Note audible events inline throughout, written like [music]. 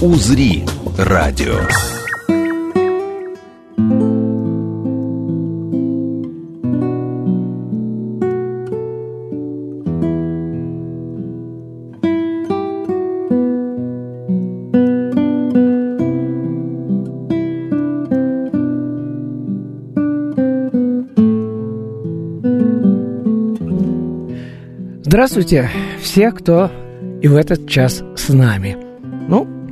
«Узри» радио. Здравствуйте, все, кто и в этот час с нами.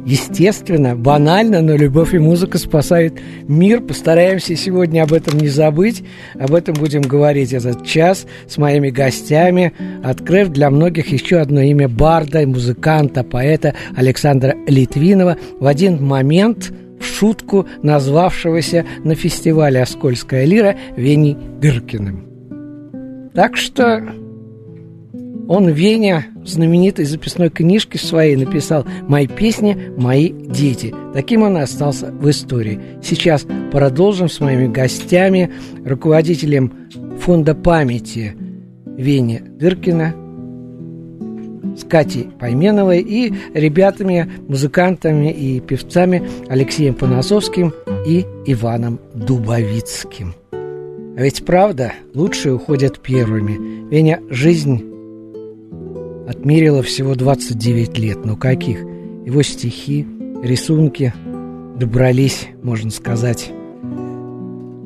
Естественно, банально, но любовь и музыка спасают мир. Постараемся сегодня об этом не забыть. Об этом будем говорить этот час с моими гостями, открыв для многих еще одно имя барда, музыканта, поэта Александра Литвинова. В один момент в шутку назвавшегося на фестивале «Оскольская лира» Веней Гыркиным. Так что он Веня в знаменитой записной книжке своей написал «Мои песни, мои дети». Таким он и остался в истории. Сейчас продолжим с моими гостями, руководителем фонда памяти Веня Дыркина, с Катей Пайменовой и ребятами, музыкантами и певцами Алексеем Поносовским и Иваном Дубовицким. А ведь правда, лучшие уходят первыми. Веня, жизнь отмерила всего 29 лет. Но каких? Его стихи, рисунки добрались, можно сказать,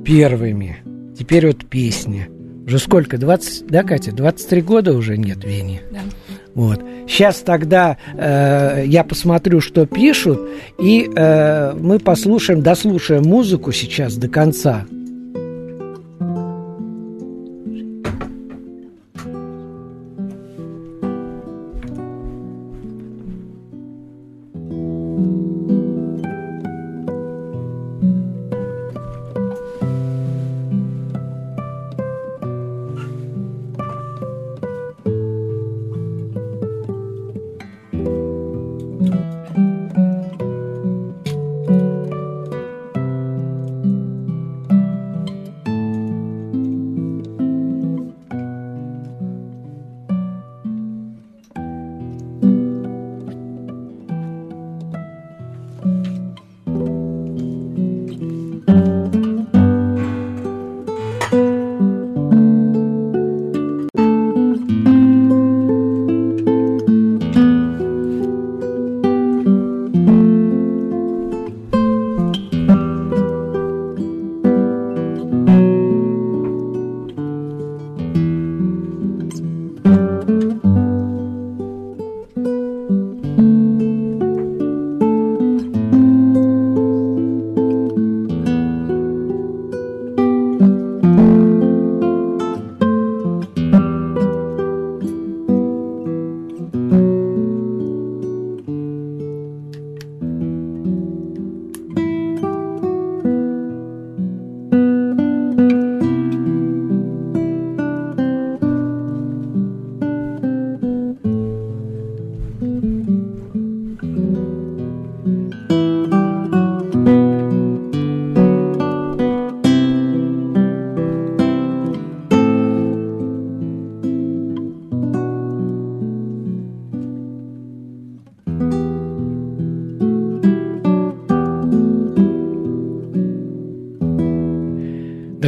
первыми. Теперь вот песня. Уже сколько? 20, да, Катя? 23 года уже нет Вени? Да. Вот. Сейчас тогда э, я посмотрю, что пишут, и э, мы послушаем, дослушаем музыку сейчас до конца.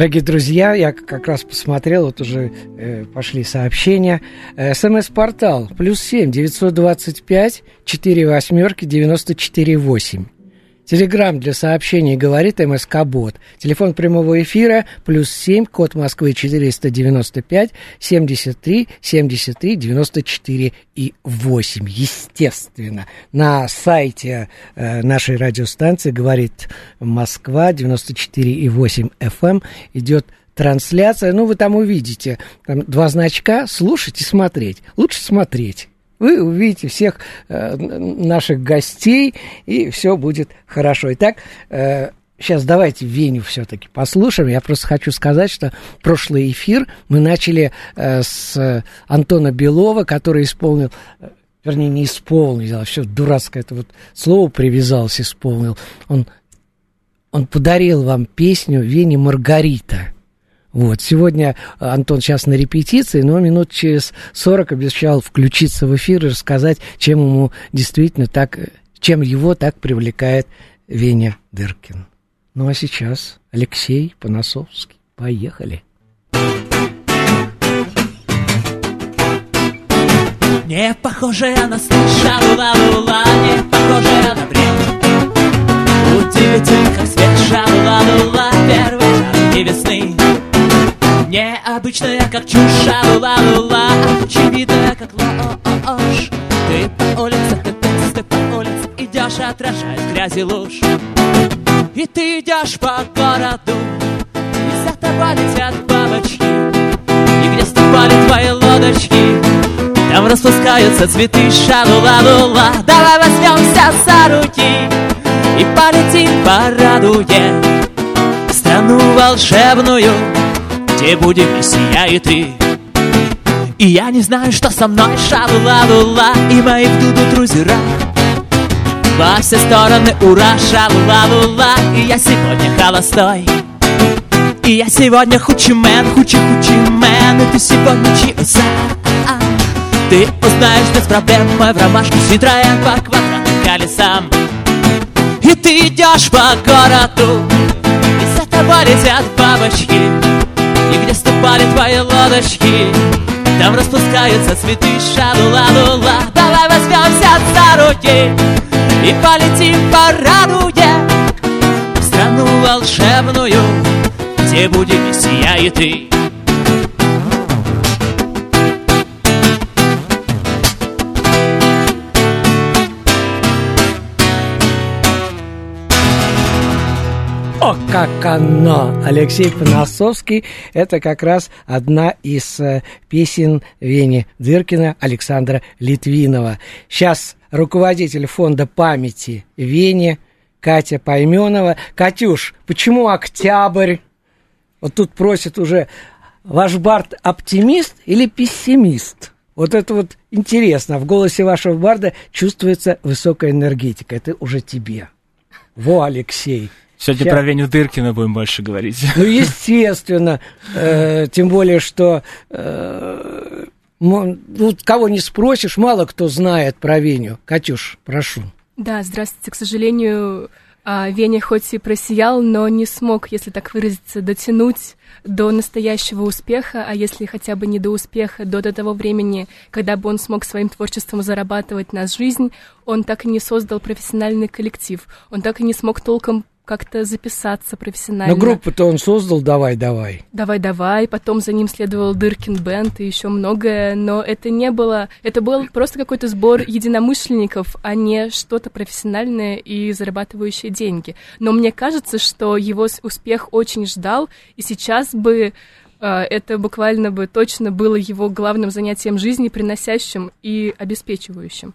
Дорогие друзья, я как раз посмотрел, вот уже э, пошли сообщения. СМС-портал плюс семь девятьсот двадцать пять четыре восьмерки девяносто четыре восемь. Телеграмм для сообщений говорит МСК Бот. Телефон прямого эфира плюс 7, код Москвы 495 73 73 94 и 8. Естественно, на сайте э, нашей радиостанции говорит Москва 94 и 8 FM идет трансляция. Ну, вы там увидите там два значка слушать и смотреть. Лучше смотреть. Вы увидите всех э, наших гостей, и все будет хорошо. Итак, э, сейчас давайте Веню все-таки послушаем. Я просто хочу сказать, что прошлый эфир мы начали э, с Антона Белова, который исполнил э, вернее, не исполнил, а все дурацкое это вот слово привязался, исполнил. Он, он подарил вам песню Вени Маргарита. Вот, сегодня Антон сейчас на репетиции, но минут через 40 обещал включиться в эфир и рассказать, чем ему действительно так, чем его так привлекает Веня Дыркин. Ну а сейчас Алексей Поносовский. Поехали. Не похожая на шалула лула, не похожая на бред. Удивительно, как свет шалула лула, первой весны. Необычная, как чушь, шалула лула, очевидная, как ложь. Ты по улице, ты, ты, ты по улице идешь, отражаясь грязи луж. И ты идешь по городу, и за тобой летят бабочки. И где ступали твои лодочки, там распускаются цветы шалула-лула Давай возьмемся за руки И полетим по радуге В страну волшебную Где будем и я, и ты. И я не знаю, что со мной шалула-лула И мои в дуду друзья. Во все стороны ура, шалула-лула И я сегодня холостой. И я сегодня хучимен, хучи-хучимен И ты сегодня чиоса ты узнаешь без проблем мой в ромашке Ситроен по квадратным колесам. И ты идешь по городу И за тобой летят бабочки И где ступали твои лодочки Там распускаются цветы. Шалула-лула Давай возьмемся за руки И полетим по радуге В страну волшебную Где будем я, и ты О, как оно! Алексей Поносовский – это как раз одна из э, песен Вени Дыркина Александра Литвинова. Сейчас руководитель фонда памяти Вени Катя Пойменова. Катюш, почему октябрь? Вот тут просят уже, ваш Барт оптимист или пессимист? Вот это вот интересно. В голосе вашего барда чувствуется высокая энергетика. Это уже тебе. Во, Алексей. Сегодня Я... про Веню Дыркина будем больше говорить. Ну, [laughs] естественно. Э, тем более, что э, ну, кого не спросишь, мало кто знает про Веню. Катюш, прошу. Да, здравствуйте. К сожалению, а, Веня хоть и просиял, но не смог, если так выразиться, дотянуть до настоящего успеха, а если хотя бы не до успеха, до, до того времени, когда бы он смог своим творчеством зарабатывать на жизнь, он так и не создал профессиональный коллектив, он так и не смог толком как-то записаться профессионально. Но группу-то он создал «Давай-давай». «Давай-давай», потом за ним следовал Дыркин Бенд и еще многое, но это не было... Это был просто какой-то сбор единомышленников, а не что-то профессиональное и зарабатывающее деньги. Но мне кажется, что его успех очень ждал, и сейчас бы э, это буквально бы точно было его главным занятием жизни, приносящим и обеспечивающим.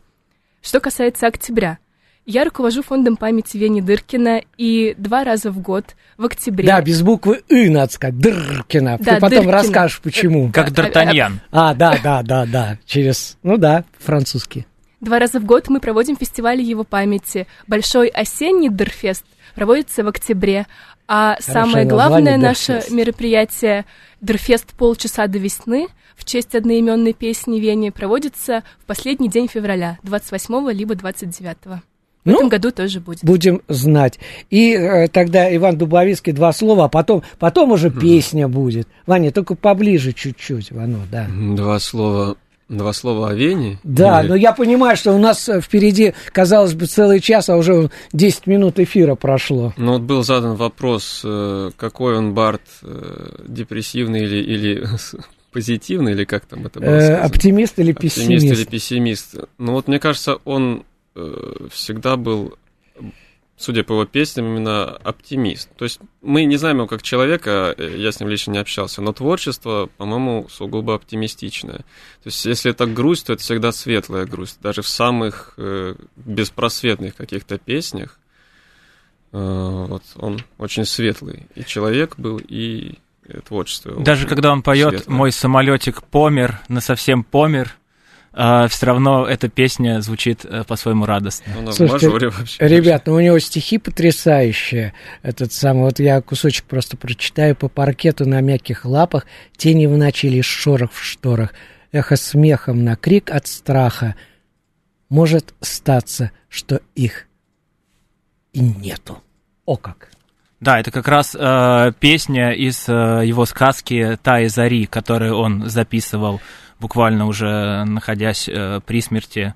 Что касается октября – я руковожу фондом памяти Вени Дыркина, и два раза в год, в октябре... Да, без буквы «ы» надо сказать, Дыркина. Да, Ты потом Дыркина. расскажешь, почему. Как Д'Артаньян. А, да, да, да, да, через, ну да, французский. Два раза в год мы проводим фестивали его памяти. Большой осенний Дырфест проводится в октябре, а Хорошее самое главное наше мероприятие Дырфест «Полчаса до весны» в честь одноименной песни Вени проводится в последний день февраля, 28 либо 29. В ну, этом году тоже будет. Будем знать. И э, тогда Иван Дубовицкий два слова, а потом, потом уже mm. песня будет. Ваня, только поближе чуть-чуть, Вано, да. Два слова Два слова о Вене? Да, Или... но я понимаю, что у нас э, впереди, казалось бы, целый час, а уже 10 минут эфира прошло. Ну вот был задан вопрос, э, какой он Барт, э, депрессивный или, или [laughs] позитивный, или как там это было сказано? Оптимист или пессимист? Оптимист или пессимист. Ну вот мне кажется, он всегда был судя по его песням, именно оптимист. То есть мы не знаем его как человека, э, я с ним лично не общался, но творчество, по-моему, сугубо оптимистичное. То есть если это грусть, то это всегда светлая грусть. Даже в самых э, беспросветных каких-то песнях э, вот, он очень светлый. И человек был, и э, творчество. Даже когда он поет. «Мой самолетик помер, на совсем помер», все равно эта песня звучит э, по-своему радостно. Он в Слушайте, мажоре вообще. Ребят, ну у него стихи потрясающие. Этот самый, вот я кусочек просто прочитаю. По паркету на мягких лапах, тени в ночи лишь шорох в шторах, эхо смехом на крик от страха. Может статься, что их и нету. О как! Да, это как раз э, песня из э, его сказки «Та и зари», которую он записывал буквально уже находясь э, при смерти.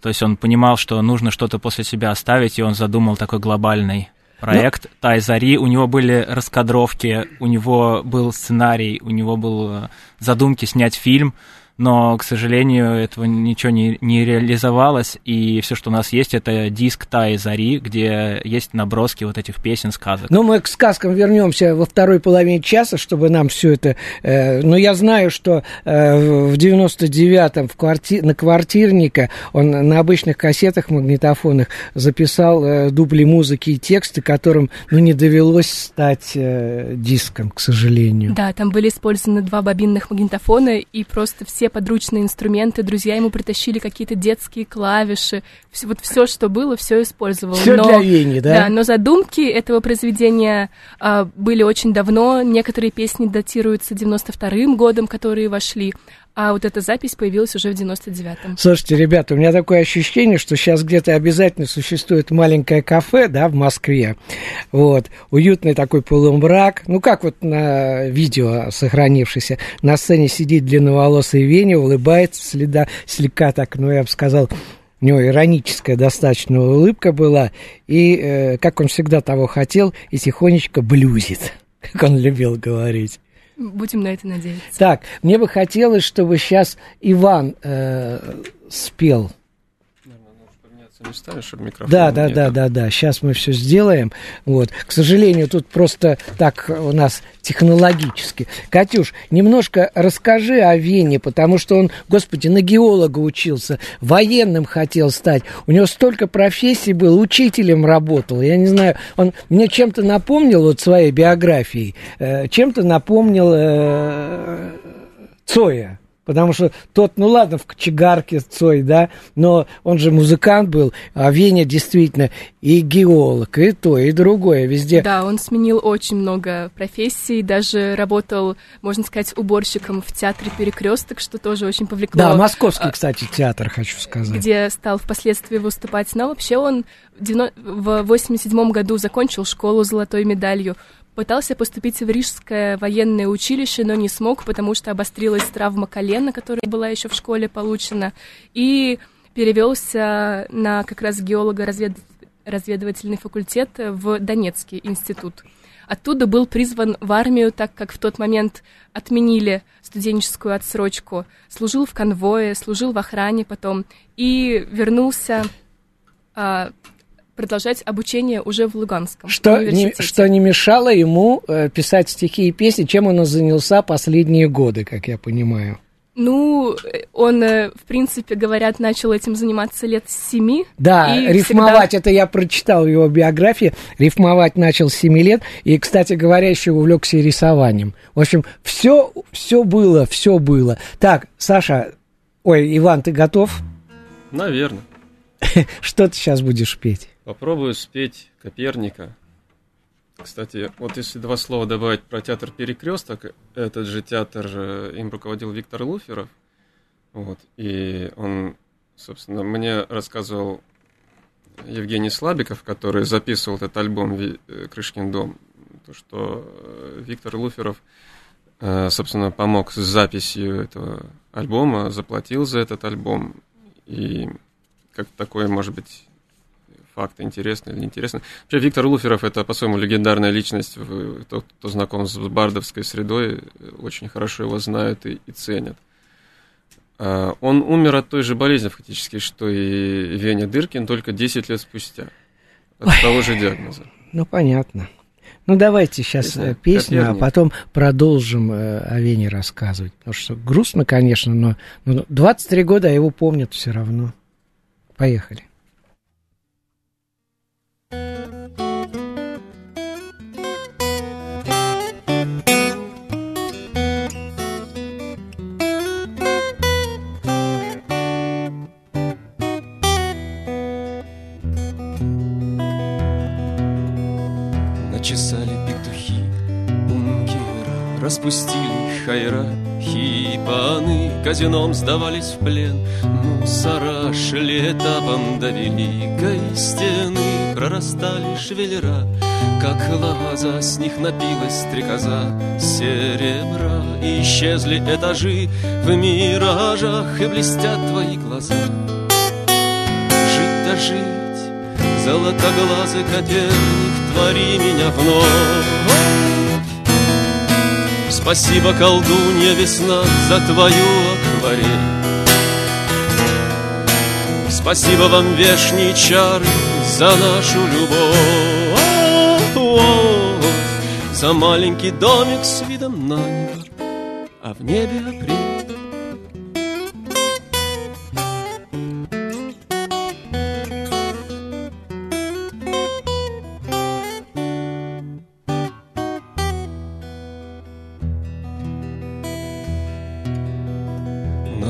То есть он понимал, что нужно что-то после себя оставить, и он задумал такой глобальный проект «Та и зари». У него были раскадровки, у него был сценарий, у него был задумки снять фильм, но, к сожалению, этого ничего не, не реализовалось, и все, что у нас есть, это диск «Та и зари», где есть наброски вот этих песен, сказок. Ну, мы к сказкам вернемся во второй половине часа, чтобы нам все это... Э, но я знаю, что э, в 99-м в кварти... на квартирника он на обычных кассетах магнитофонных записал э, дубли музыки и тексты, которым ну, не довелось стать э, диском, к сожалению. Да, там были использованы два бобинных магнитофона, и просто все подручные инструменты, друзья ему притащили какие-то детские клавиши, все, вот все, что было, все использовал. Все но, для Вени, да? Да, но задумки этого произведения а, были очень давно, некоторые песни датируются 92-м годом, которые вошли, а вот эта запись появилась уже в 99-м. Слушайте, ребята, у меня такое ощущение, что сейчас где-то обязательно существует маленькое кафе, да, в Москве, вот, уютный такой полумрак, ну, как вот на видео сохранившееся, на сцене сидит длинноволосый Веня, улыбается, следа, слегка так, ну, я бы сказал, у него ироническая достаточно улыбка была, и, э, как он всегда того хотел, и тихонечко блюзит, [laughs] как он любил говорить. Будем на это надеяться. Так, мне бы хотелось, чтобы сейчас Иван э, спел. Местами, чтобы микрофон Да, да, не да, да, да. Сейчас мы все сделаем. Вот. К сожалению, тут просто так у нас технологически. Катюш, немножко расскажи о Вене, потому что он, господи, на геолога учился, военным хотел стать. У него столько профессий было, учителем работал. Я не знаю, он мне чем-то напомнил вот своей биографией, э, чем-то напомнил э, Цоя. Потому что тот, ну ладно, в кочегарке Цой, да, но он же музыкант был, а Веня действительно и геолог, и то, и другое, везде. Да, он сменил очень много профессий, даже работал, можно сказать, уборщиком в театре Перекресток, что тоже очень повлекло. Да, московский, кстати, театр, хочу сказать. где стал впоследствии выступать. Но вообще он в девяно- в 87 году закончил школу золотой медалью. Пытался поступить в Рижское военное училище, но не смог, потому что обострилась травма колена, которая была еще в школе получена. И перевелся на как раз геолого-разведывательный факультет в Донецкий институт. Оттуда был призван в армию, так как в тот момент отменили студенческую отсрочку. Служил в конвое, служил в охране потом и вернулся а, продолжать обучение уже в Луганском Что не, университете. что не мешало ему э, писать стихи и песни, чем он занялся последние годы, как я понимаю. Ну, э, он, э, в принципе, говорят, начал этим заниматься лет с семи. Да, рифмовать, всегда- это я прочитал в его биографии, рифмовать начал с 7 лет, и, кстати говоря, еще увлекся рисованием. В общем, все, все было, все было. Так, Саша, ой, Иван, ты готов? Наверное. [laughs] Что ты сейчас будешь петь? Попробую спеть Коперника. Кстати, вот если два слова добавить про театр Перекресток, этот же театр э, им руководил Виктор Луферов. Вот, и он, собственно, мне рассказывал Евгений Слабиков, который записывал этот альбом э, «Крышкин дом», то, что э, Виктор Луферов, собственно, помог с записью этого альбома, заплатил за этот альбом. И как такое, может быть, факт интересный или неинтересный. Вообще, Виктор Луферов – это, по-своему, легендарная личность. Тот, кто знаком с бардовской средой, очень хорошо его знают и, и ценят. А, Он умер от той же болезни, фактически, что и Веня Дыркин, только 10 лет спустя. от того же диагноза. Ну, понятно. Ну, давайте сейчас Не знаю, песню, а потом продолжим э, о Вене рассказывать. Потому что грустно, конечно, но, но 23 года а его помнят все равно. Поехали. Распустили хайра, хипаны казином сдавались в плен, мусора шли этапом до великой стены, прорастали шевелера, как лоза, с них напилась стрекоза серебра, и исчезли этажи в миражах, и блестят твои глаза. Жить да жить, золотоглазый Коперник, твори меня вновь. Спасибо, колдунья весна, за твою акварель. Спасибо вам, вешние чары, за нашу любовь. За маленький домик с видом на небо, а в небе апрель.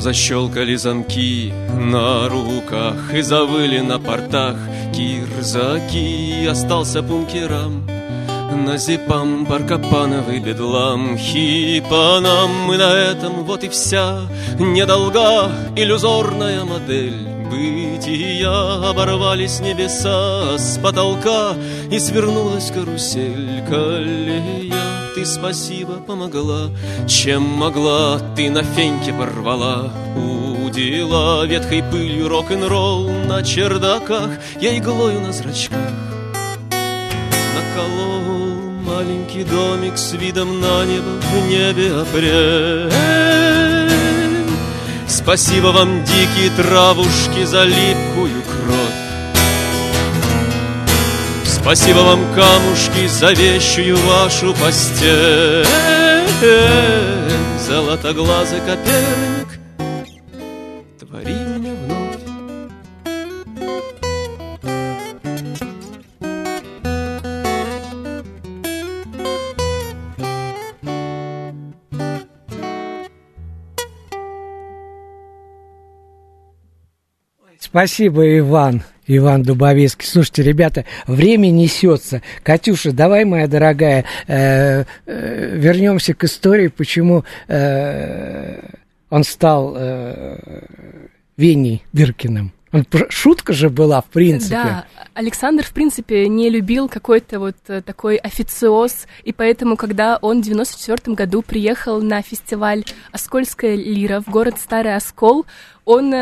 Защелкали замки на руках И завыли на портах. Кирзаки Остался бункерам на зипам баркапановый бедлам. Хипанам мы на этом вот и вся Недолга иллюзорная модель. Бытия оборвались небеса с потолка И свернулась карусель. Колея Ты спасибо помогла, чем могла Ты на феньке порвала удила Ветхой пылью рок-н-ролл на чердаках Я иглою на зрачках наколол маленький домик с видом на небо в небе апрель. Спасибо вам, дикие травушки, за липкую кровь. Спасибо вам, камушки, за вещую вашу постель. Золотоглазый Коперник, твори меня вновь. Спасибо, Иван. Иван Дубовецкий. Слушайте, ребята, время несется. Катюша, давай, моя дорогая, э, э, вернемся к истории, почему э, он стал э, Веней Дыркиным. Шутка же была, в принципе. Да, Александр, в принципе, не любил какой-то вот такой официоз, и поэтому, когда он в 94 году приехал на фестиваль «Оскольская лира» в город Старый Оскол, он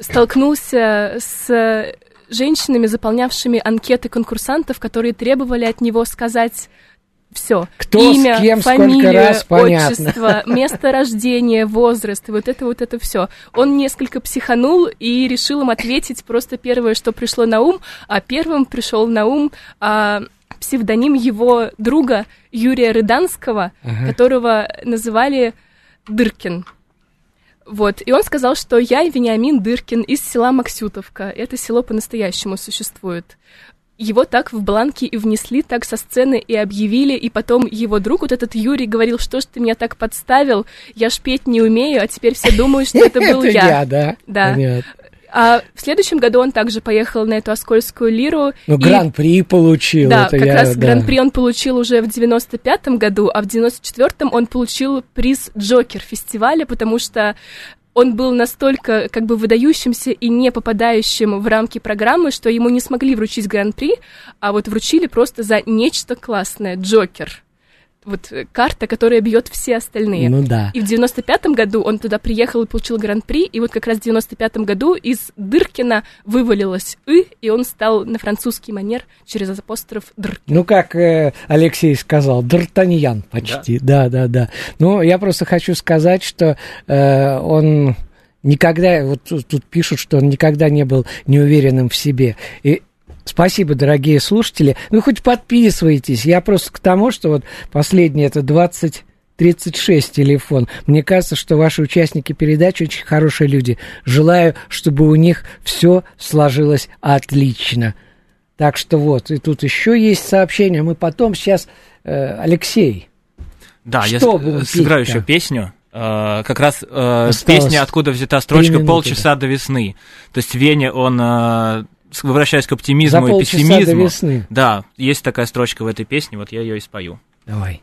столкнулся с женщинами, заполнявшими анкеты конкурсантов, которые требовали от него сказать все. Кто с Имя, кем, сколько фамилию, раз, понятно. отчество, место рождения, возраст, и вот это вот это все. Он несколько психанул и решил им ответить просто первое, что пришло на ум, а первым пришел на ум а, псевдоним его друга Юрия Рыданского, Ага. которого называли Дыркин. Вот, и он сказал, что я Вениамин Дыркин из села Максютовка. Это село по-настоящему существует. Его так в бланке и внесли, так со сцены и объявили, и потом его друг, вот этот Юрий, говорил, что ж ты меня так подставил, я ж петь не умею, а теперь все думают, что это [laughs] был я, да? Да. А в следующем году он также поехал на эту Оскольскую лиру. Ну, и- гран-при получил. да, как я, раз да. гран-при он получил уже в 95-м году, а в 94-м он получил приз Джокер фестиваля, потому что он был настолько как бы выдающимся и не попадающим в рамки программы, что ему не смогли вручить гран-при, а вот вручили просто за нечто классное, Джокер. Вот э, карта, которая бьет все остальные. Ну да. И в 95-м году он туда приехал и получил гран-при, и вот как раз в 95-м году из Дыркина вывалилось «ы», и он стал на французский манер через апостроф «др». Ну, как э, Алексей сказал, Д'Артаньян почти, да, да, да. Ну, я просто хочу сказать, что э, он никогда, вот тут, тут пишут, что он никогда не был неуверенным в себе. И Спасибо, дорогие слушатели. Ну, хоть подписывайтесь. Я просто к тому, что вот последний это 20... 36 телефон. Мне кажется, что ваши участники передачи очень хорошие люди. Желаю, чтобы у них все сложилось отлично. Так что вот, и тут еще есть сообщение. Мы потом сейчас... Э, Алексей. Да, что я сыграю еще песню. Uh, как раз uh, песня, откуда взята строчка «Полчаса до весны». То есть Веня, он, uh, возвращаясь к оптимизму За и пессимизму... до весны. Да, есть такая строчка в этой песне, вот я ее и спою. Давай.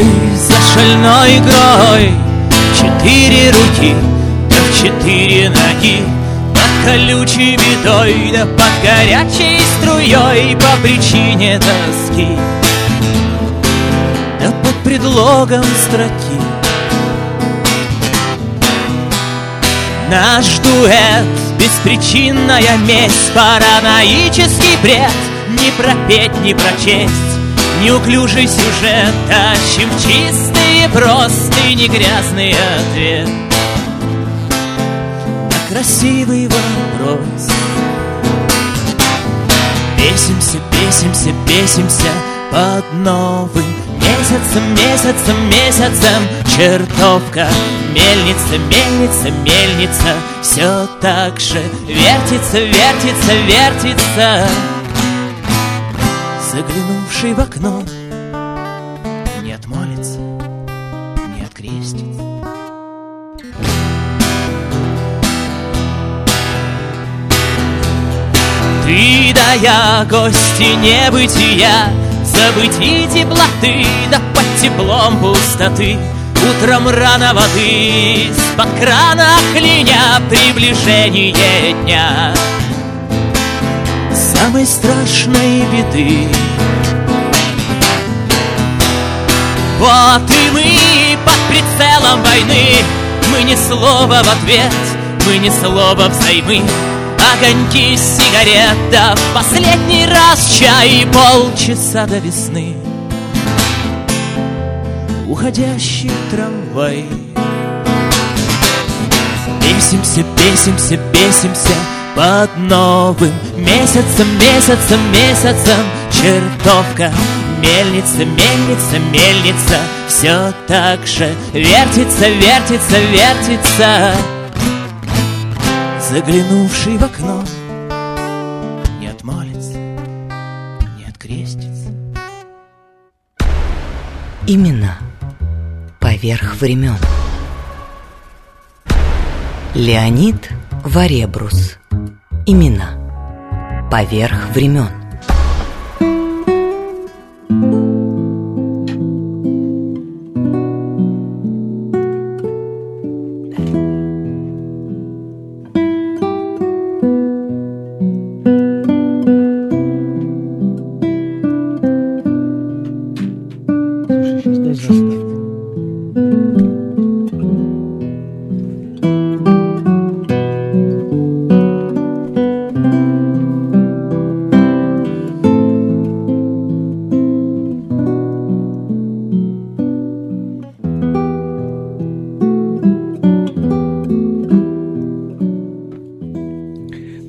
Тобой за шальной игрой Четыре руки, да четыре ноги. Под колючей бедой, да под горячей струей По причине тоски Да под предлогом строки. Наш дуэт, беспричинная месть Параноический бред. Не пропеть, не прочесть Неуклюжий сюжет Тащим чистые простыни Грязный ответ. На красивый вопрос. Бесимся, бесимся, бесимся Под новым месяцем, месяцем, месяцем. Чертовка, мельница, мельница, мельница. Все так же вертится, вертится, вертится Заглянувший в окно Не отмолится, не открестится. Ты да я, гости небытия Забытий теплоты, да под теплом пустоты. Утром рано воды, с-под крана кляня Приближение дня Самой страшной беды. Вот и мы под прицелом войны. Мы ни слова в ответ, мы ни слова взаймы. Огоньки сигарет, да в последний раз чай Полчаса до весны. Уходящий трамвай. Бесимся, бесимся, бесимся Под новым месяцем, месяцем, месяцем Чертовка, мельница, мельница, мельница Все так же вертится, вертится, вертится Заглянувший в окно Не отмолится, не открестится Именно поверх времен. Леонид Варебрус. Имена поверх времен.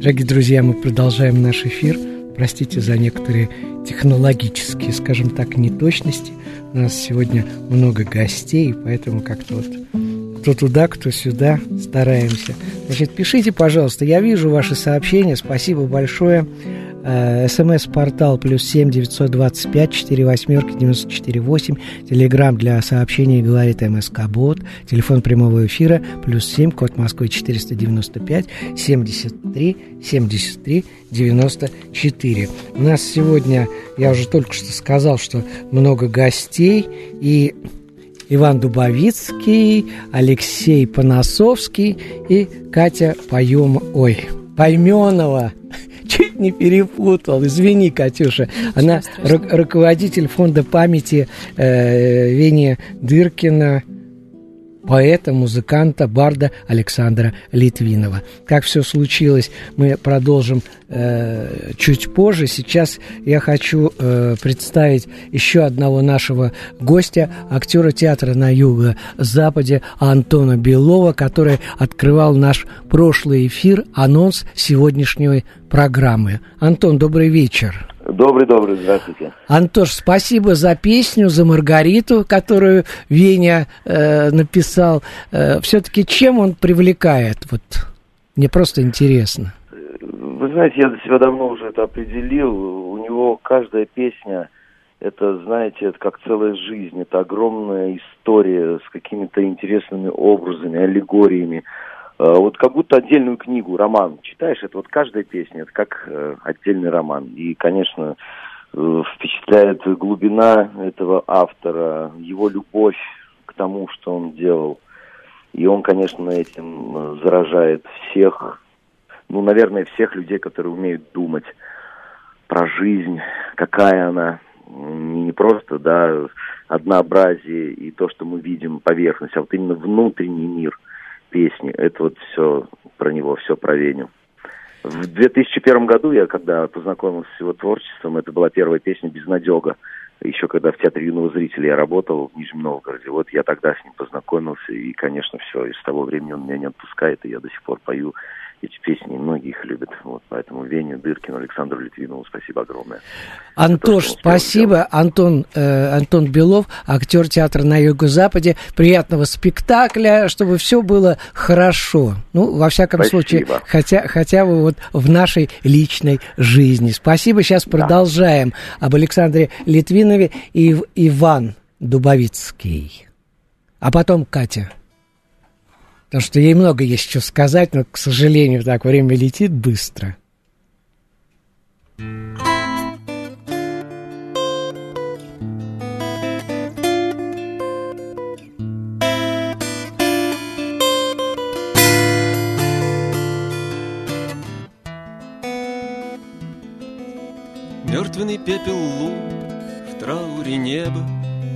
Дорогие друзья, мы продолжаем наш эфир. Простите за некоторые технологические, скажем так, неточности. У нас сегодня много гостей, поэтому как-то вот кто туда, кто сюда, стараемся. Значит, пишите, пожалуйста, я вижу ваши сообщения, спасибо большое. Э, СМС-портал плюс семь девятьсот двадцать пять четыре восьмерки девяносто четыре восемь. Телеграмм для сообщений говорит МСК Бот. Телефон прямого эфира плюс семь код Москвы четыреста девяносто пять семьдесят три семьдесят три девяносто четыре. У нас сегодня, я уже только что сказал, что много гостей и Иван Дубовицкий, Алексей Панасовский и Катя Поем... Ой, Пойменова. Не перепутал. Извини, Катюша. Она ру- руководитель фонда памяти э, Вени Дыркина поэта, музыканта, барда Александра Литвинова. Как все случилось, мы продолжим э, чуть позже. Сейчас я хочу э, представить еще одного нашего гостя, актера театра на юго-западе Антона Белова, который открывал наш прошлый эфир, анонс сегодняшней программы. Антон, добрый вечер. Добрый-добрый, здравствуйте. Антош, спасибо за песню, за Маргариту, которую Веня э, написал. Э, все-таки чем он привлекает? Вот мне просто интересно. Вы знаете, я для себя давно уже это определил. У него каждая песня, это, знаете, это как целая жизнь. Это огромная история с какими-то интересными образами, аллегориями. Э, вот как будто отдельную книгу, роман читаешь, это вот каждая песня, это как э, отдельный роман. И, конечно, э, впечатляет глубина этого автора, его любовь к тому, что он делал. И он, конечно, этим заражает всех, ну, наверное, всех людей, которые умеют думать про жизнь, какая она, не просто, да, однообразие и то, что мы видим поверхность, а вот именно внутренний мир – песни. Это вот все про него, все про Веню. В 2001 году я, когда познакомился с его творчеством, это была первая песня «Безнадега». Еще когда в Театре юного зрителя я работал в Нижнем Новгороде, вот я тогда с ним познакомился, и, конечно, все, и с того времени он меня не отпускает, и я до сих пор пою эти песни, многие их любят. Вот, поэтому Вене, Дыркину, Александру Литвинову спасибо огромное. Антош, то, спасибо. Антон, э, Антон Белов, актер театра на Юго-Западе. Приятного спектакля, чтобы все было хорошо. Ну, во всяком спасибо. случае, хотя, хотя бы вот в нашей личной жизни. Спасибо. Сейчас да. продолжаем об Александре Литвинове и Иван Дубовицкий. А потом Катя. Потому что ей много есть что сказать, но, к сожалению, так время летит быстро. Мертвенный пепел лун в трауре неба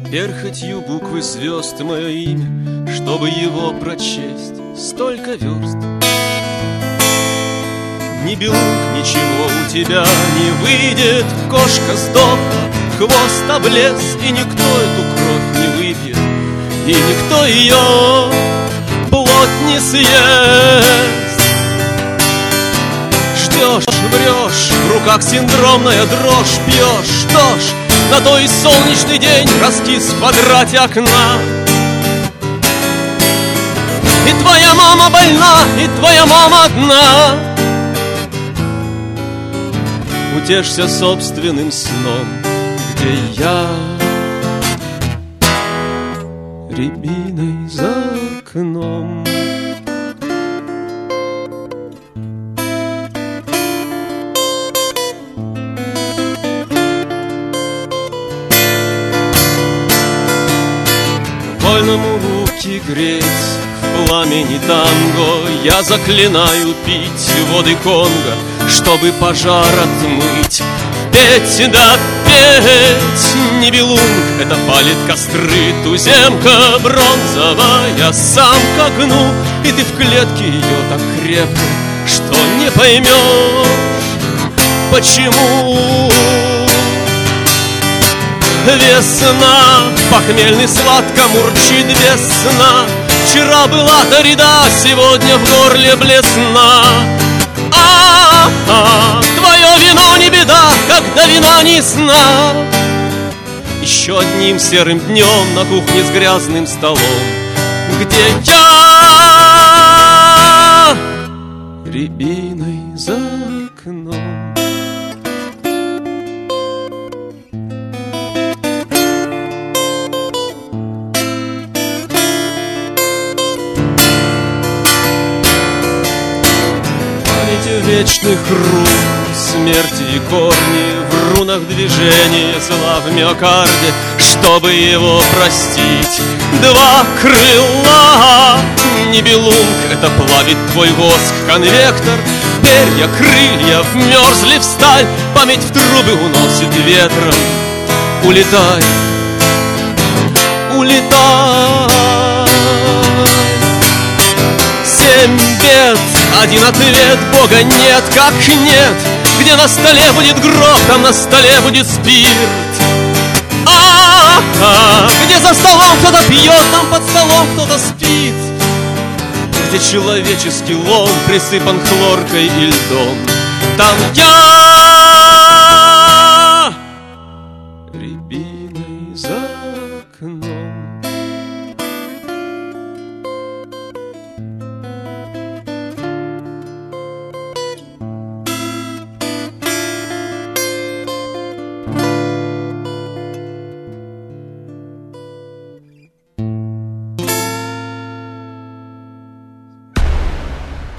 Перхотью буквы звезд мое имя Чтобы его прочесть столько верст. Ни белук, ничего у тебя не выйдет Кошка сдохла, хвост облез И никто эту кровь не выпьет И никто ее плоть не съест. Ждешь, врешь, в руках синдромная дрожь Пьешь, что ж, на той солнечный день раскис в квадрате окна. И твоя мама больна, и твоя мама одна. Утешься собственным сном, где я Рябиной за окном вольному руки греть В пламени танго. Я заклинаю пить воды Конго Чтобы пожар отмыть. Петь да петь не белунг Это палит костры. Туземка бронзовая Самка гну И ты в клетке ее так крепко Что не поймешь Почему Весна, похмельный сладко мурчит весна. Вчера была Дорида, сегодня в горле блесна. А, -а, твое вино не беда, когда вина не сна. Еще одним серым днем на кухне с грязным столом. Где я? Рябиной за вечных рун Смерти и корни в рунах движения Зла в миокарде, чтобы его простить. Два крыла, не белунг, это плавит твой воск Конвектор, перья, крылья вмерзли в сталь Память в трубы уносит ветром Улетай, улетай. Семь бед, один ответ Бога нет, как нет. Где на столе будет гроб, там на столе будет спирт. А, -а, где за столом кто-то пьет, там под столом кто-то спит. Где человеческий лом присыпан хлоркой и льдом. Там я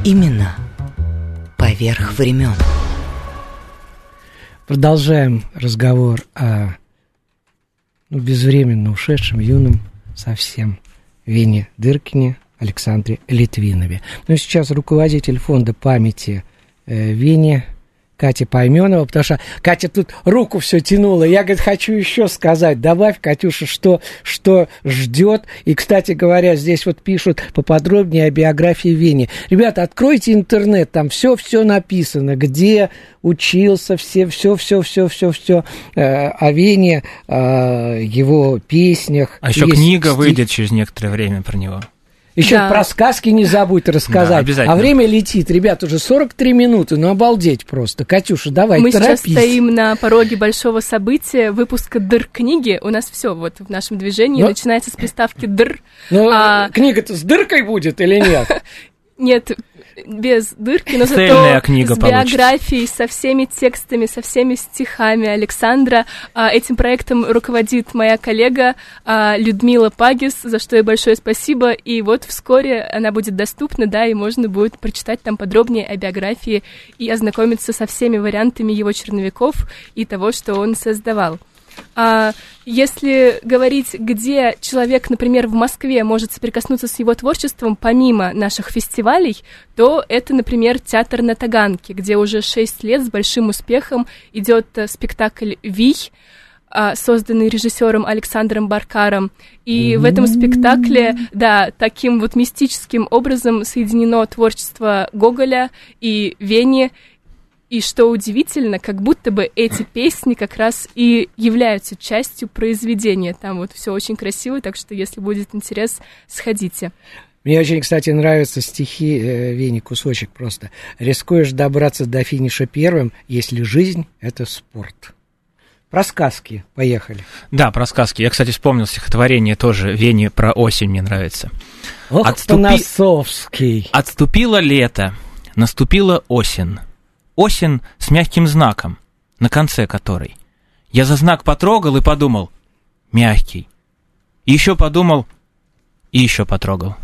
Именно поверх времен. Продолжаем разговор о ну, безвременно ушедшем юном совсем Вене Дыркине Александре Литвинове. Ну и сейчас руководитель фонда памяти э, Вене Катя Пойменова, потому что Катя тут руку все тянула. Я, говорит, хочу еще сказать. Добавь, Катюша, что, что ждет. И, кстати говоря, здесь вот пишут поподробнее о биографии Вени. Ребята, откройте интернет, там все-все написано, где учился, все, все, все, все, все, все э, о Вене, э, его песнях. А еще книга стих... выйдет через некоторое время про него. Еще да. про сказки не забудь рассказать. Да, а время летит, ребят, уже 43 минуты, ну обалдеть просто. Катюша, давай, Мы торопись. сейчас стоим на пороге большого события, выпуска «Дыр» книги. У нас все вот в нашем движении Но... Ну. начинается с приставки «Дыр». Ну, а... книга-то с дыркой будет или нет? [laughs] Нет, без дырки, но зато книга с биографией, со всеми текстами, со всеми стихами Александра. А, этим проектом руководит моя коллега а, Людмила Пагис, за что ей большое спасибо. И вот вскоре она будет доступна, да, и можно будет прочитать там подробнее о биографии и ознакомиться со всеми вариантами его черновиков и того, что он создавал. А если говорить, где человек, например, в Москве может соприкоснуться с его творчеством, помимо наших фестивалей, то это, например, театр на Таганке, где уже шесть лет с большим успехом идет э, спектакль «Вий», а, созданный режиссером Александром Баркаром. И в этом спектакле, да, таким вот мистическим образом соединено творчество Гоголя и Вени, и что удивительно, как будто бы эти песни как раз и являются частью произведения. Там вот все очень красиво, так что если будет интерес, сходите. Мне очень, кстати, нравятся стихи э, Вени, кусочек просто. «Рискуешь добраться до финиша первым, если жизнь — это спорт». Про сказки. Поехали. Да, про сказки. Я, кстати, вспомнил стихотворение тоже Вени про осень, мне нравится. Ох, Отступи... Поносовский. Отступило лето, наступила осень осень с мягким знаком, на конце которой. Я за знак потрогал и подумал, мягкий. И еще подумал, и еще потрогал.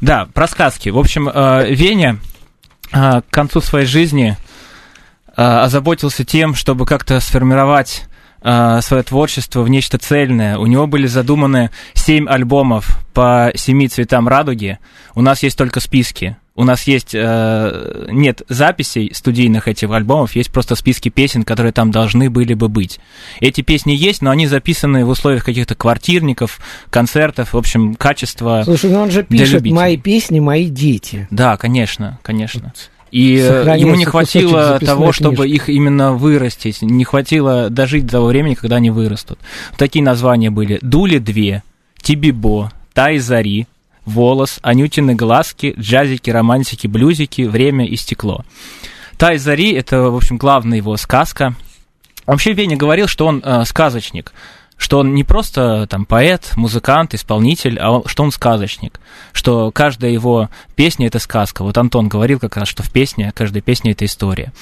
Да, про сказки. В общем, э, Веня э, к концу своей жизни э, озаботился тем, чтобы как-то сформировать свое творчество в нечто цельное. У него были задуманы семь альбомов по семи цветам радуги. У нас есть только списки. У нас есть, э, нет записей студийных этих альбомов, есть просто списки песен, которые там должны были бы быть. Эти песни есть, но они записаны в условиях каких-то квартирников, концертов, в общем, качество Слушай, ну он же пишет «Мои песни, мои дети». Да, конечно, конечно. И ему не хватило того, чтобы книжки. их именно вырастить, не хватило дожить до того времени, когда они вырастут. Такие названия были «Дули две», «Тибибо», «Тай зари», волос, анютины глазки, джазики, романтики, блюзики, время и стекло. Тай Зари — это, в общем, главная его сказка. Вообще Веня говорил, что он э, сказочник, что он не просто там поэт, музыкант, исполнитель, а он, что он сказочник, что каждая его песня — это сказка. Вот Антон говорил как раз, что в песне, каждая песня — это история.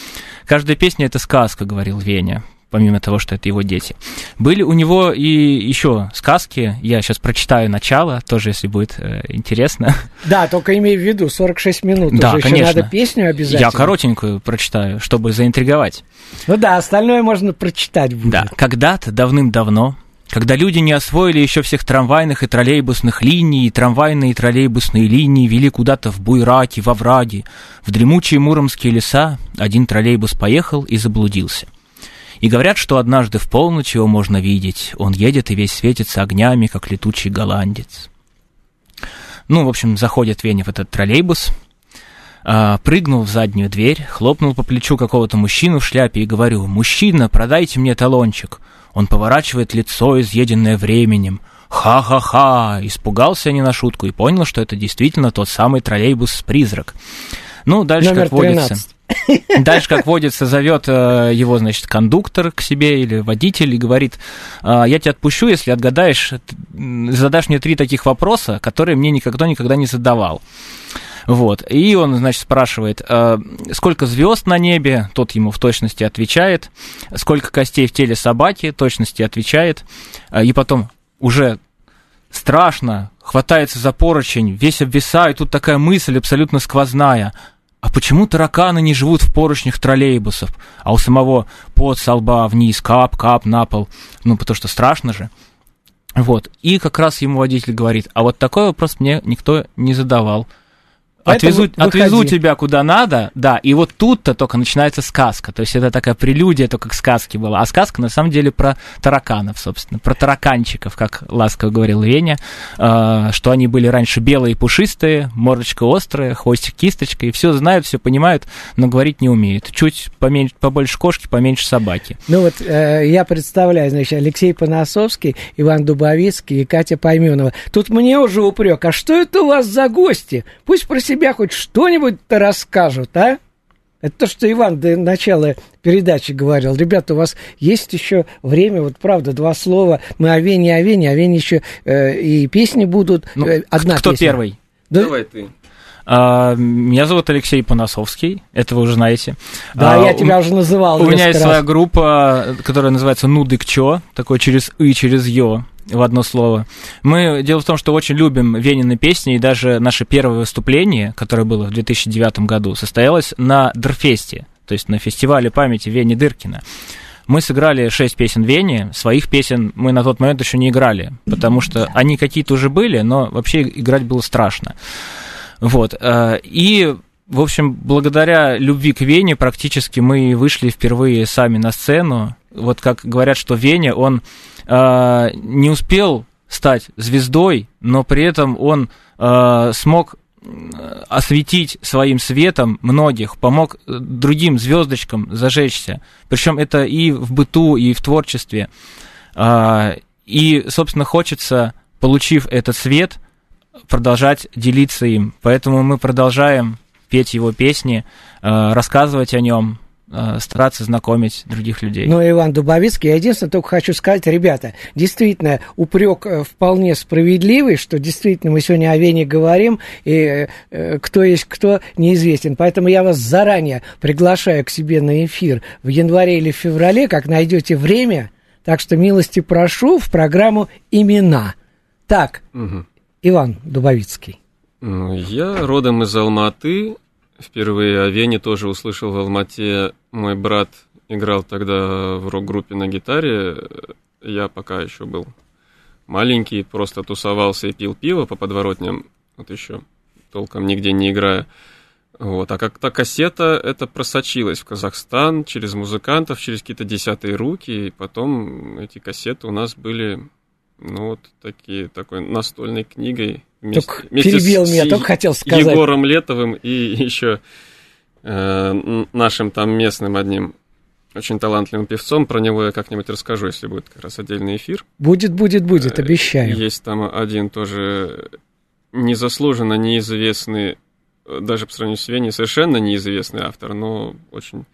Каждая песня — это сказка, говорил Веня помимо того, что это его дети. Были у него и еще сказки, я сейчас прочитаю начало, тоже, если будет э, интересно. [laughs] Да, только имей в виду, 46 минут, да, уже конечно. еще надо песню обязательно. Я коротенькую прочитаю, чтобы заинтриговать. Ну да, остальное можно прочитать будет. Да, когда-то давным-давно когда люди не освоили еще всех трамвайных и троллейбусных линий, и трамвайные и троллейбусные линии вели куда-то в буйраки, во враги, в дремучие муромские леса, один троллейбус поехал и заблудился. И говорят, что однажды в полночь его можно видеть. Он едет и весь светится огнями, как летучий голландец. Ну, в общем, заходит Веня в этот троллейбус, а, прыгнул в заднюю дверь, хлопнул по плечу какого-то мужчину в шляпе и говорю, «Мужчина, продайте мне талончик». Он поворачивает лицо, изъеденное временем. Ха-ха-ха! Испугался не на шутку и понял, что это действительно тот самый троллейбус-призрак. Ну, дальше, Номер как водится... 13. Дальше, как водится, зовет э, его, значит, кондуктор к себе или водитель и говорит, «А, я тебя отпущу, если отгадаешь, задашь мне три таких вопроса, которые мне никогда никогда не задавал. Вот. И он, значит, спрашивает, «А, сколько звезд на небе, тот ему в точности отвечает, сколько костей в теле собаки, точности отвечает, А, и потом уже страшно, хватается за поручень, весь обвисает, тут такая мысль абсолютно сквозная. А почему тараканы не живут в поручнях троллейбусов, а у самого под со лба вниз, кап-кап на пол? Ну, потому что страшно же. Вот. И как раз ему водитель говорит, а вот такой вопрос мне никто не задавал. Поэтому Отвезу, выходи. отвезу тебя куда надо, да, и вот тут-то только начинается сказка. То есть это такая прелюдия только к сказке была. А сказка на самом деле про тараканов, собственно, про тараканчиков, как ласково говорил Веня, э, что они были раньше белые и пушистые, мордочка острая, хвостик кисточка, и все знают, все понимают, но говорить не умеют. Чуть поменьше, побольше кошки, поменьше собаки. Ну вот э, я представляю, значит, Алексей Панасовский, Иван Дубовицкий и Катя Пойменова. Тут мне уже упрек, а что это у вас за гости? Пусть про себя хоть что-нибудь-то расскажут, а? Это то, что Иван до начала передачи говорил. Ребята, у вас есть еще время, вот правда, два слова. Мы о Вене, о Вене, о Вене еще э, и песни будут. Ну, Э, одна кто песня. первый? Да, Давай ты. А, Меня зовут Алексей Панасовский, это вы уже знаете. да, А, я у- тебя уже называл. У меня есть раз. своя группа, которая называется Нудыкчо, такой через «и», через «ё» в одно слово. Мы, дело в том, что очень любим Венины песни, и даже наше первое выступление, которое было в 2009 году, состоялось на Дерфесте, то есть на фестивале памяти Вени Дыркина. Мы сыграли шесть песен Вени, своих песен мы на тот момент еще не играли, потому что они какие-то уже были, но вообще играть было страшно. Вот. э, И, в общем, благодаря любви к Вене практически мы вышли впервые сами на сцену. Вот как говорят, что Веня, он э, не успел стать звездой, но при этом он э, смог осветить своим светом многих, помог э, другим звездочкам зажечься. Причем это и в быту, и в творчестве. А, И, собственно, хочется, получив этот свет, продолжать делиться им. Поэтому мы продолжаем петь его песни, э, рассказывать о нем, э, стараться знакомить других людей. Ну, Иван Дубовицкий, я единственное только хочу сказать, ребята, действительно, упрек э, вполне справедливый, что действительно мы сегодня о Вене говорим, и э, кто есть кто, неизвестен. Поэтому я вас заранее приглашаю к себе на эфир в январе или в феврале, как найдете время. Так что милости прошу в программу «Имена». Так, Мгм. Иван Дубовицкий. Я родом из Алматы. Впервые о Вене тоже услышал в Алмате. Мой брат играл тогда в рок-группе на гитаре. Я пока еще был маленький, просто тусовался и пил пиво по подворотням. Вот еще толком нигде не играя. Вот. А как-то кассета это просочилась в Казахстан через музыкантов, через какие-то десятые руки. И потом эти кассеты у нас были, ну, вот такие, такой настольной книгой. Только перебил с- меня, с только хотел сказать. Егором Летовым и еще э, нашим там местным одним очень талантливым певцом. Про него я как-нибудь расскажу, если будет как раз отдельный эфир. Будет, будет, будет, Э, обещаю. Есть там один тоже незаслуженно неизвестный, э, даже по сравнению с Веней, совершенно неизвестный автор, но очень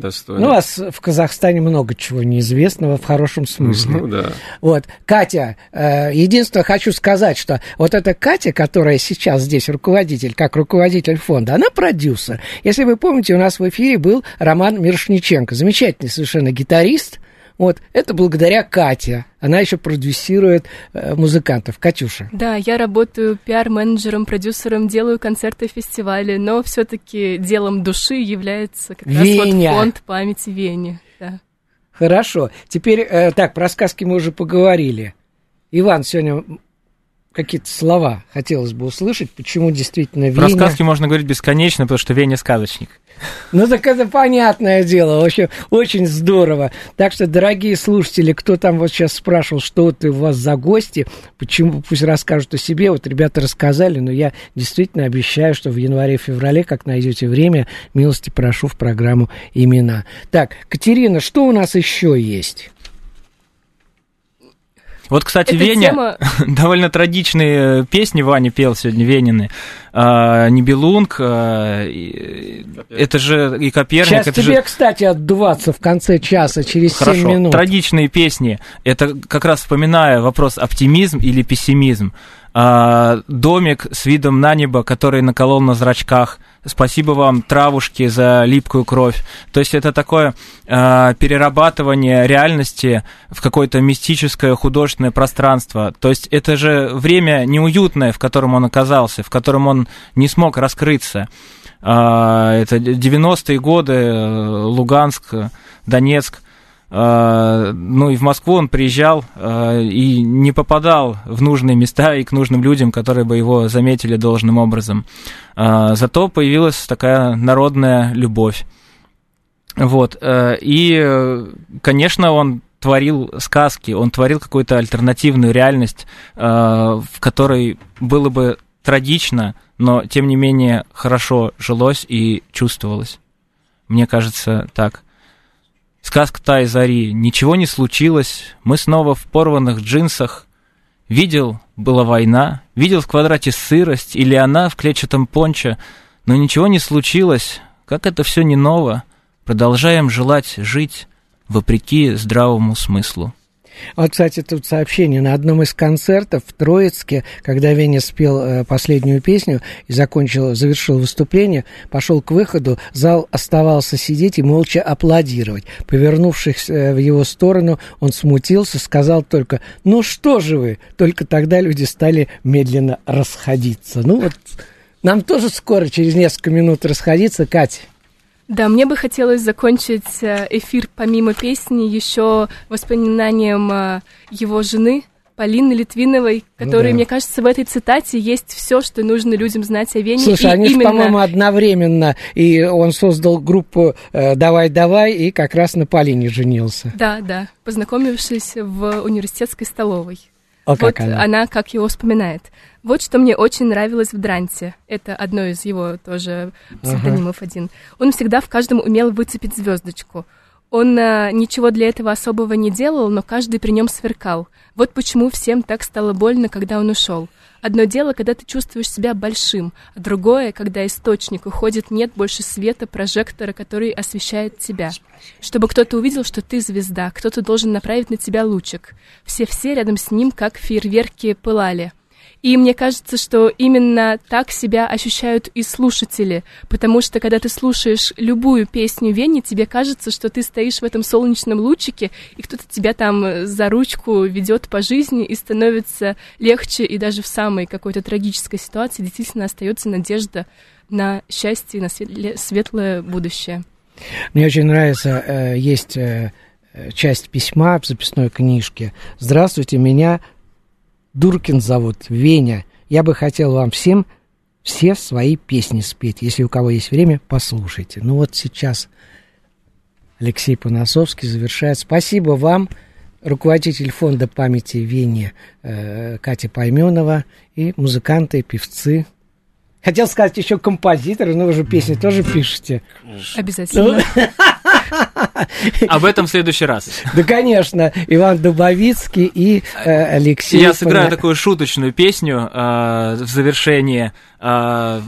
достойный. Ну, у вас в Казахстане много чего неизвестного в хорошем смысле. Ну да. Вот, Катя, э, единственное хочу сказать, что вот эта Катя, которая сейчас здесь руководитель, как руководитель фонда, она продюсер. Если вы помните, у нас в эфире был Роман Мирошниченко, замечательный совершенно гитарист. Вот, это благодаря Кате. Она еще продюсирует э, музыкантов. Катюша. Да, я работаю пиар-менеджером, продюсером, делаю концерты, фестивали, но все-таки делом души является как раз Веня. вот фонд памяти Вени. Да. Хорошо. Теперь, э, так, про сказки мы уже поговорили. Иван сегодня какие-то слова хотелось бы услышать, почему действительно Веня... Про сказки можно говорить бесконечно, потому что Веня сказочник. Ну так это понятное дело, очень, очень здорово. Так что, дорогие слушатели, кто там вот сейчас спрашивал, что вот у вас за гости, почему пусть расскажут о себе, вот ребята рассказали, но я действительно обещаю, что в январе-феврале, как найдете время, милости прошу в программу «Имена». Так, Катерина, что у нас еще есть? Вот, кстати, Эта Веня тема- [laughs] довольно трагичные песни Ваня пел сегодня Венины. А, Нибелунг, а, и- это же и Коперник, Сейчас это тебе, же кстати, отдуваться в конце часа, через 7 Хорошо, минут. трагичные песни. Это как раз вспоминая вопрос оптимизм или пессимизм. А, домик с видом на небо, который наколол на зрачках. Спасибо вам, травушки, за липкую кровь. То есть это такое а, перерабатывание реальности в какое-то мистическое художественное пространство. То есть это же время неуютное, в котором он оказался, в котором он не смог раскрыться. А, это 90-е годы, э, Луганск, Донецк. А, Ну и в Москву он приезжал а, и не попадал в нужные места и к нужным людям, которые бы его заметили должным образом. А, Зато появилась такая народная любовь. Вот. э, И, конечно, он творил сказки, он творил какую-то альтернативную реальность, э, в которой было бы трагично, но тем не менее хорошо жилось и чувствовалось. Мне кажется, так. Сказка Тай Зари. Ничего не случилось. Мы снова в порванных джинсах. Видел, была война. Видел в квадрате сырость. Или она в клетчатом понче. Но ничего не случилось. Как это все не ново. Продолжаем желать жить вопреки здравому смыслу. Вот, кстати, тут сообщение. На одном из концертов в Троицке, когда Веня спел э, последнюю песню и закончил, завершил выступление, пошел к выходу, зал оставался сидеть и молча аплодировать. Повернувшись э, в его сторону, он смутился, сказал только «Ну что же вы?» Только тогда люди стали медленно расходиться. Ну вот, нам тоже скоро, через несколько минут расходиться. Катя, Да, мне бы хотелось закончить э, эфир помимо песни еще воспоминанием э, его жены Полины Литвиновой, которой, да. мне кажется, в этой цитате есть все, что нужно людям знать о Вене. Слушай, И они именно- по-моему, одновременно, и он создал группу э, «Давай-давай», и как раз на Полине женился. Да, да, познакомившись в университетской столовой. А как вот она? как его вспоминает. Вот что мне очень нравилось в Дранте. Это одно из его тоже псевдонимов один. Он всегда в каждом умел выцепить звездочку. Он а, ничего для этого особого не делал, но каждый при нем сверкал. Вот почему всем так стало больно, когда он ушел. Одно дело, когда ты чувствуешь себя большим, а другое, когда источник уходит, нет больше света прожектора, который освещает тебя. Чтобы кто-то увидел, что ты звезда, кто-то должен направить на тебя лучик. Все-все рядом с ним, как фейерверки, пылали. И мне кажется, что именно так себя ощущают и слушатели, потому что когда ты слушаешь любую песню Вени, тебе кажется, что ты стоишь в этом солнечном лучике, и кто-то тебя там за ручку ведет по жизни, и становится легче, и даже в самой какой-то трагической ситуации действительно остается надежда на счастье, на светлое будущее. Мне очень нравится, э, есть э, часть письма в записной книжке. Здравствуйте, меня Дуркин зовут, Веня. Я бы хотел вам всем все свои песни спеть. Если у кого есть время, послушайте. Ну вот сейчас Алексей Поносовский завершает. Спасибо вам, руководитель фонда памяти Вене э, Катя Пойменова и музыканты, певцы. Хотел сказать еще композиторы, но вы же песни тоже пишете. Обязательно. [laughs] Об этом в следующий раз. Да, конечно, Иван Дубовицкий и э, Алексей. Я сыграю Пона- такую шуточную песню э, в завершении. э,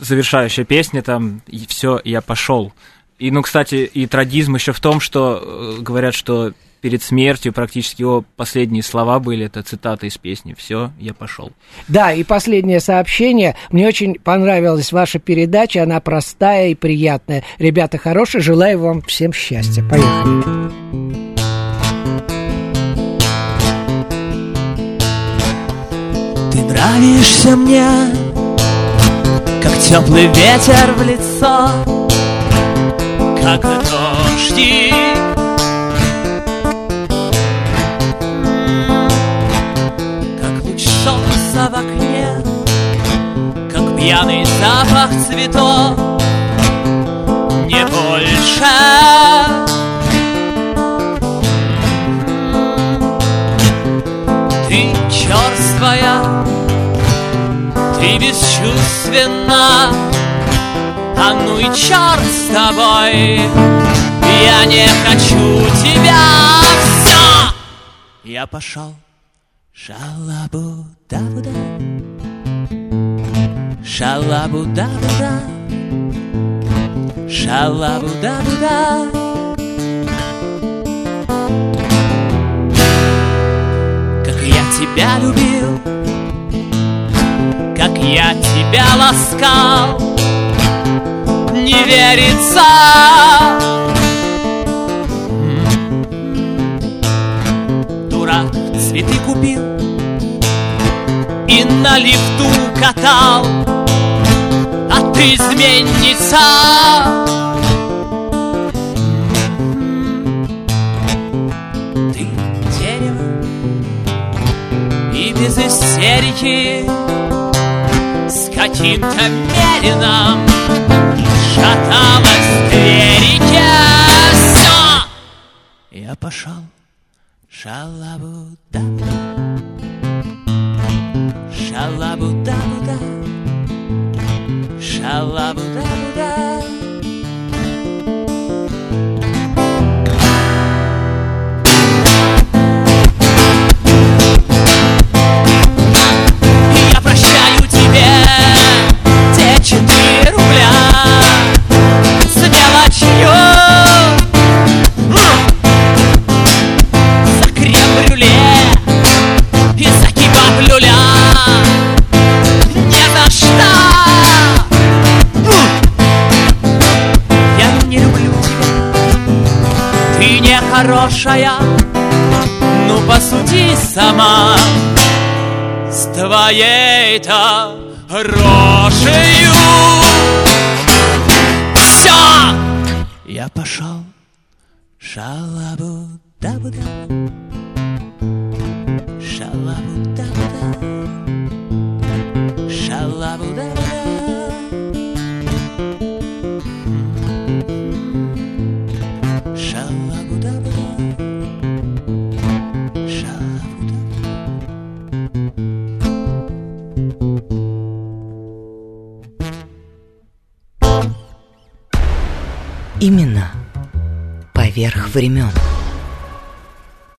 завершающая песня там все, я пошел. И, ну, кстати, и трагизм еще в том, что э, говорят, что перед смертью практически его последние слова были, это цитата из песни. Все, я пошел. Да, и последнее сообщение. Мне очень понравилась ваша передача, она простая и приятная. Ребята хорошие, желаю вам всем счастья. Поехали. Ты нравишься мне, как теплый ветер в лицо, как дождик Как луч солнца в окне Как пьяный запах цветов. Не больше. Ты черствая Ты бесчувственна. А ну и черт с тобой Я не хочу тебя. Все Я пошел Шалабу да да Шалабу да да Шалабу да да Как я тебя любил Как я тебя ласкал Не верится. Дурак цветы купил И на лифту катал. А ты изменница Ты дерево И без истерики. С каким-то Шаталась Все! Я пошел Шалабу хорошая Ну посуди сама. С твоей-то рожею времен.